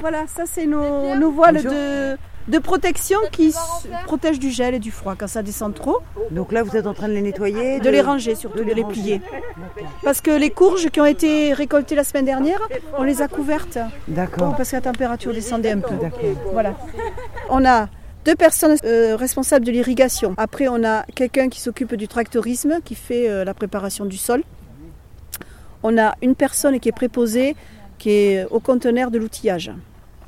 Voilà, ça c'est nos, nos voiles de, de protection qui protègent du gel et du froid quand ça descend trop. Donc là, vous êtes en train de les nettoyer De les ranger surtout, de les plier. Parce que les courges qui ont été récoltées la semaine dernière, on les a couvertes. D'accord. Parce que la température descendait un peu. D'accord. Voilà. On a deux personnes euh, responsables de l'irrigation. Après, on a quelqu'un qui s'occupe du tractorisme, qui fait euh, la préparation du sol. On a une personne qui est préposée, qui est au conteneur de l'outillage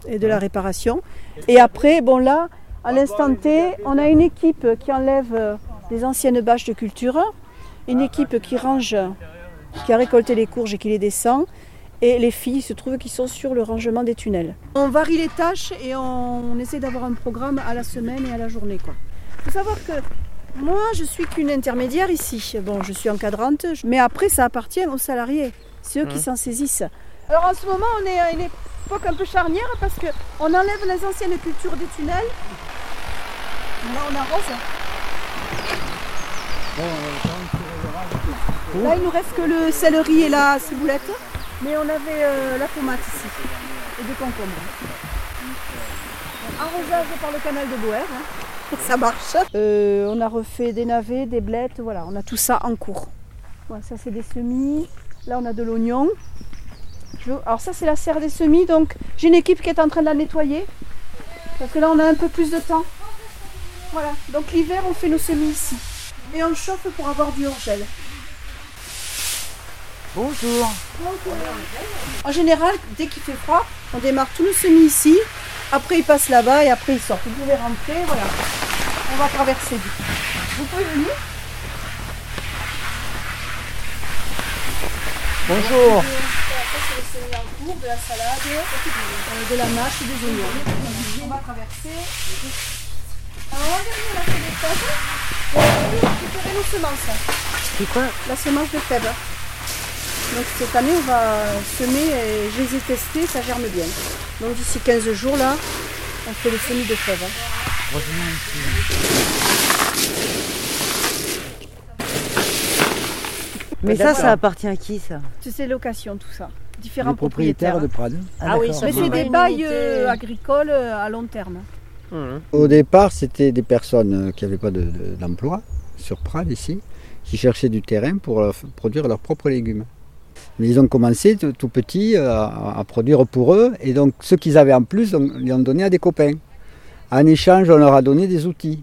et de la réparation. Et après, bon là, à l'instant T, on a une équipe qui enlève euh, les anciennes bâches de culture, une équipe qui range, qui a récolté les courges et qui les descend, et les filles il se trouve qui sont sur le rangement des tunnels. On varie les tâches et on, essaie d'avoir un programme à la semaine et à la journée. Il faut savoir que moi, je suis qu'une intermédiaire ici. Bon, je suis encadrante, mais après, ça appartient aux salariés. C'est eux qui s'en saisissent. Alors en ce moment, on est à une époque un peu charnière parce qu'on enlève les anciennes cultures des tunnels. Là, on arrose. Là, il nous reste que le céleri et la ciboulette. Mais on avait euh, la tomate ici et des concombres. Arrosage par le canal de Boer. hein. Ça marche. Euh, on a refait des navets, des blettes, voilà, on a tout ça en cours. Voilà, ça c'est des semis. Là on a de l'oignon. Je- Alors ça c'est la serre des semis, donc j'ai une équipe qui est en train de la nettoyer. Parce que là on a un peu plus de temps. Voilà, donc l'hiver on fait nos semis ici. Et on chauffe pour avoir du hors-gel. Bonjour. En général, dès qu'il fait froid, on démarre tous nos semis ici. Après, ils passent là-bas et après, ils sortent. Vous pouvez rentrer, voilà. On va traverser. Vous pouvez venir Bonjour. Ça, c'est en cours, de la salade, euh, de la mâche et des oignons. On va traverser. Alors, on va venir la fève de fève. Et on va récupérer nos semences. C'est quoi? La semence de fève. Donc cette année, on va semer et je les ai testés, ça germe bien. Donc d'ici 15 jours, là, on fait le semis de fèves. Mais ça, ça appartient à qui ça C'est location, tout ça. Différents Les propriétaires de Prades. Ah oui, Mais c'est des bails euh, agricoles euh, à long terme. Au départ, c'était des personnes euh, qui n'avaient pas de- de- d'emploi sur Prades ici, qui cherchaient du terrain pour produire leurs propres légumes. Mais ils ont commencé tout, tout petits euh, à, à produire pour eux, et donc ce qu'ils avaient en plus, on les ont donné à des copains. En échange, on leur a donné des outils,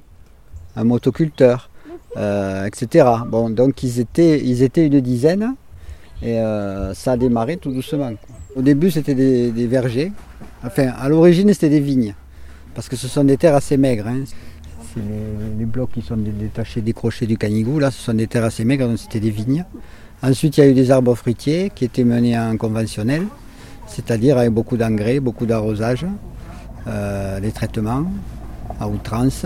un motoculteur, euh, etc. Bon, donc ils étaient, une dizaine, et euh, ça a démarré tout doucement. Au début, c'était des, vergers. Enfin, à l'origine, c'était des vignes parce que ce sont des terres assez maigres. hein. C'est les, blocs qui sont dé- détachés, décrochés du canigou, là, ce sont des terres assez maigres, donc c'était des vignes. Ensuite, il y a eu des arbres fruitiers qui étaient menés en conventionnel, c'est-à-dire avec beaucoup d'engrais, beaucoup d'arrosage, euh, les traitements à outrance.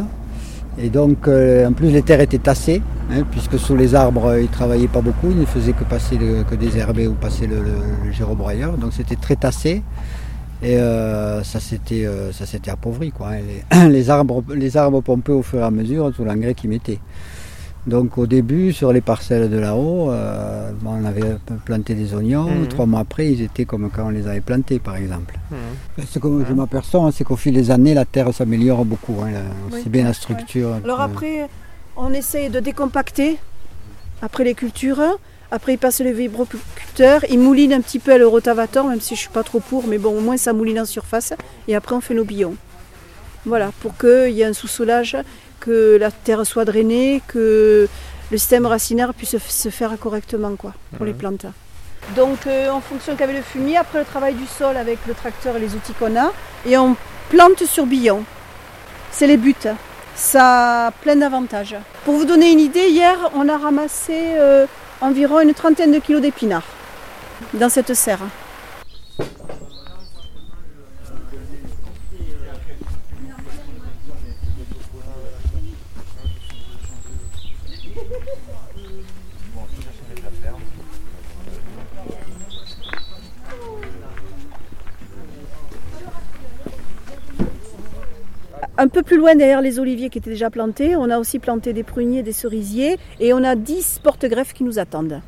Et donc, euh, en plus, les terres étaient tassées, hein, puisque sous les arbres, ils ne travaillaient pas beaucoup, ils ne faisaient que passer que des herbes ou passer le, le. Donc, c'était très tassé. Et euh, ça s'était euh, appauvri quoi. Et Les, les arbres les arbres pompaient au fur et à mesure sous l'engrais qu'ils mettaient. Donc au début sur les parcelles de là-haut, euh, on avait planté des oignons. Mhm. Trois mois après, ils étaient comme quand on les avait plantés par exemple. Mhm. Ce que je m'aperçois, hein, c'est qu'au fil des années, la terre s'améliore beaucoup. hein, Oui. aussi bien la structure. Alors que- après, on essaye de décompacter après les cultures. Après, il passe le vibroculteur, il mouline un petit peu le rotavator, même si je suis pas trop pour, mais bon, au moins ça mouline en surface. Et après, on fait nos billons. Voilà, pour qu'il y ait un sous-soulage, que la terre soit drainée, que le système racinaire puisse se faire correctement, quoi, pour les plantes. Donc, euh, on fonctionne qu'avec le fumier, après le travail du sol avec le tracteur et les outils qu'on a, et on plante sur billon. C'est les buts. Ça a plein d'avantages. Pour vous donner une idée, hier, on a ramassé euh, environ une trentaine de kilos d'épinards dans cette serre. Un peu plus loin derrière les oliviers qui étaient déjà plantés, on a aussi planté des pruniers, des cerisiers et on a 10 porte-greffes qui nous attendent.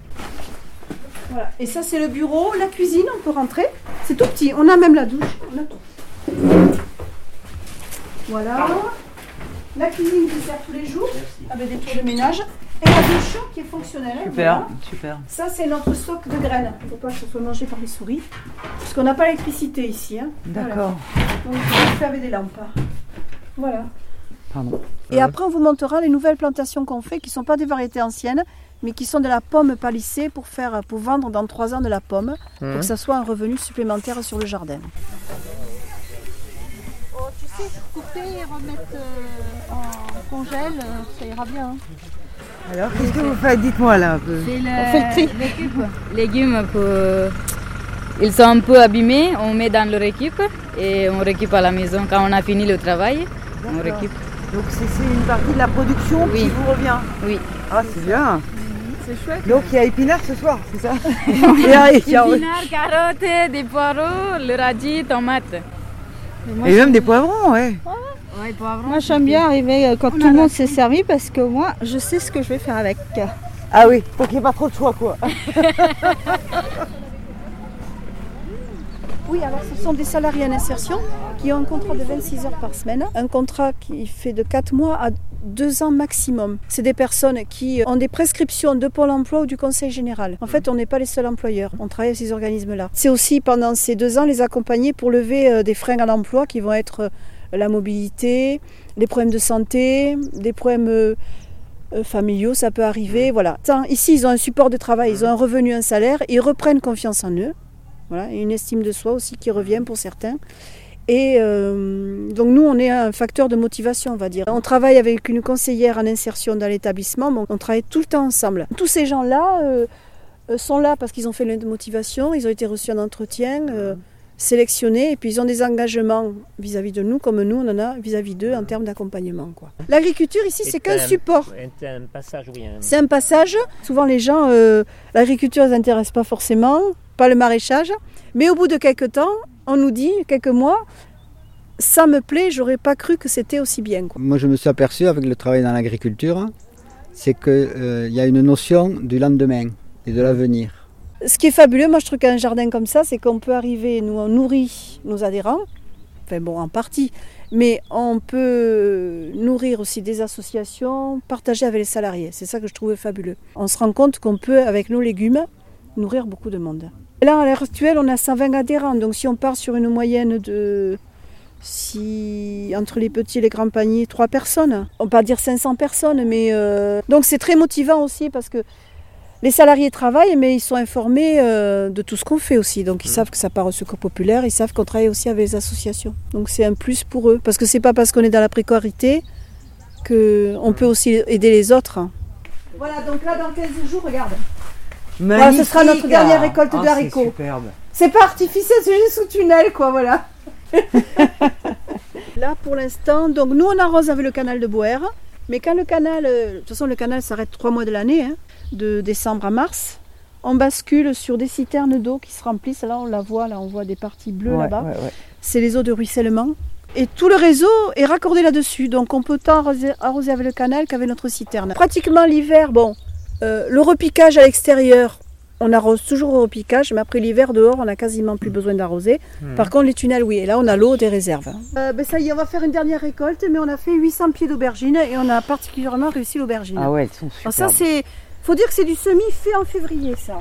Voilà. Et ça c'est le bureau, la cuisine, on peut rentrer. C'est tout petit, on a même la douche. Voilà. La cuisine qui sert tous les jours avec des tours de ménage. Et la douche qui est fonctionnelle. Super, Voilà. super. Ça, c'est notre stock de graines. Il ne faut pas que ce soit mangé par les souris. Parce qu'on n'a pas l'électricité ici. hein. D'accord. Voilà. Donc, on fait avec des lampes. Voilà. Pardon. Et après, on vous montrera les nouvelles plantations qu'on fait, qui ne sont pas des variétés anciennes, mais qui sont de la pomme palissée pour, faire, pour vendre dans trois ans de la pomme, pour que ça soit un revenu supplémentaire sur le jardin. Oh, tu sais, couper et remettre euh, en congèle, euh, ça ira bien. hein. Alors, qu'est-ce que vous faites? Dites-moi là un peu. On fait le tri. légumes que ils sont un peu abîmés, on met dans leur équipe et on récupère à la maison quand on a fini le travail. On récupère. Donc c'est une partie de la production qui vous revient? Oui. Ah, c'est bien. C'est chouette. Donc il y a épinards ce soir, c'est ça? Épinards, carottes, des poireaux, le radis, tomates. Et même des poivrons, ouais. Ouais, Moi, j'aime bien arriver euh, quand tout le monde s'est servi parce que moi, je sais ce que je vais faire avec. Ah oui, pour qu'il n'y ait pas trop de choix quoi. Oui, alors ce sont des salariés en insertion qui ont un contrat de 26 heures par semaine, un contrat qui fait de 4 mois à 2 ans maximum. C'est des personnes qui ont des prescriptions de Pôle emploi ou du Conseil général. En fait, on n'est pas les seuls employeurs, on travaille avec ces organismes-là. C'est aussi pendant ces deux ans les accompagner pour lever euh, des freins à l'emploi qui vont être euh, la mobilité, les problèmes de santé, des problèmes euh, euh, familiaux, ça peut arriver. Voilà. Ici, ils ont un support de travail, ils ont un revenu, un salaire, ils reprennent confiance en eux. Voilà, et une estime de soi aussi qui revient pour certains. Et euh, donc nous, on est un facteur de motivation, on va dire. On travaille avec une conseillère en insertion dans l'établissement, on travaille tout le temps ensemble. Tous ces gens-là euh, sont là parce qu'ils ont fait de motivation, ils ont été reçus en entretien, euh, sélectionnés, et puis ils ont des engagements vis-à-vis de nous, comme nous, on en a vis-à-vis d'eux en termes d'accompagnement. quoi. L'agriculture ici, c'est qu'un un- support. C'est un passage, oui. un- C'est un passage. Souvent, les gens, euh, l'agriculture ne les intéresse pas forcément, pas le maraîchage. Mais au bout de quelques temps, on nous dit, quelques mois, ça me plaît, j'aurais pas cru que c'était aussi bien. quoi. Moi, je me suis aperçu avec le travail dans l'agriculture, c'est qu'il y a une notion du lendemain et de l'avenir. Ce qui est fabuleux, moi je trouve qu'un jardin comme ça, c'est qu'on peut arriver, nous on nourrit nos adhérents, enfin bon en partie, mais on peut nourrir aussi des associations, partager avec les salariés. C'est ça que je trouvais fabuleux. On se rend compte qu'on peut, avec nos légumes, nourrir beaucoup de monde. Là, à l'heure actuelle, on a 120 adhérents, donc si on part sur une moyenne de... Si entre les petits et les grands paniers, trois personnes, on peut pas dire 500 personnes, mais euh, donc c'est très motivant aussi parce que les salariés travaillent, mais ils sont informés euh, de tout ce qu'on fait aussi. Donc ils savent que ça part au secours populaire, ils savent qu'on travaille aussi avec les associations. Donc c'est un plus pour eux. Parce que c'est pas parce qu'on est dans la précarité qu'on peut aussi aider les autres. Voilà, donc là dans 15 jours, regarde. Voilà, ce sera notre dernière récolte de Ah, c'est haricots. superbe. C'est pas artificiel, c'est juste sous tunnel, quoi, voilà. Là, pour l'instant, donc nous, on arrose avec le canal de Boer. Mais quand le canal, euh, de toute façon, le canal s'arrête trois mois de l'année, hein, de décembre à mars, on bascule sur des citernes d'eau qui se remplissent. Là, on la voit, là, on voit des parties bleues Ouais, là-bas. ouais, ouais. C'est les eaux de ruissellement. Et tout le réseau est raccordé là-dessus. Donc, on peut tant arroser, arroser avec le canal qu'avec notre citerne. Pratiquement l'hiver, bon, euh, le repiquage à l'extérieur, on arrose toujours au repiquage, mais après l'hiver, dehors, on n'a quasiment plus besoin d'arroser. Par contre, les tunnels, oui. Et là, on a l'eau des réserves. Euh, ben, ça y est, on va faire une dernière récolte, mais on a fait 800 pieds d'aubergines et on a particulièrement réussi l'aubergine. Ah ouais, elles sont Alors superbes. ça, c'est, faut dire que c'est du semis fait en février, ça.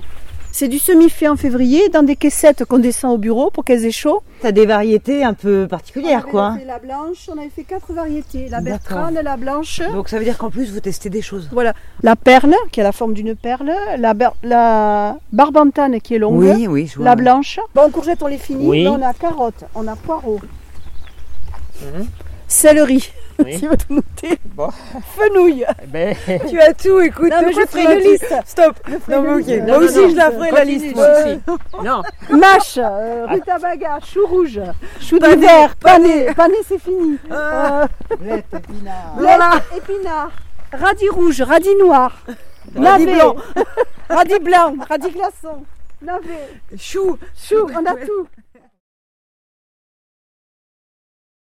C'est du semis fait en février dans des caissettes qu'on descend au bureau pour qu'elles aient chaud. T'as des variétés un peu particulières, on quoi. fait la blanche, on avait fait quatre variétés. La bertrande, la blanche. Donc ça veut dire qu'en plus vous testez des choses. Voilà. La perle, qui a la forme d'une perle. La, ber- la barbantane, qui est longue. Oui, oui, je vois. La blanche. Bon, courgette, on les finit. Oui. Là, on a carottes, on a poireaux. Mhm. Céleri. Oui. tu vas te noter. Bon. Fenouil. Eh ben, Tu as tout, écoute. Non, mais de je ferai une liste. Stop. Non, mais ok. Moi Non, aussi, non, je la ferai la liste. si, si. Non, Mâche, euh, rutabaga, chou rouge, chou Pané, d'hiver, pané, pané c'est fini. Ah. Euh, Blette, épinard. Voilà. épinard, radis rouge, radis noir, Radis navet, blanc. radis blanc, radis glaçon, navet, Chou. chou, on a tout.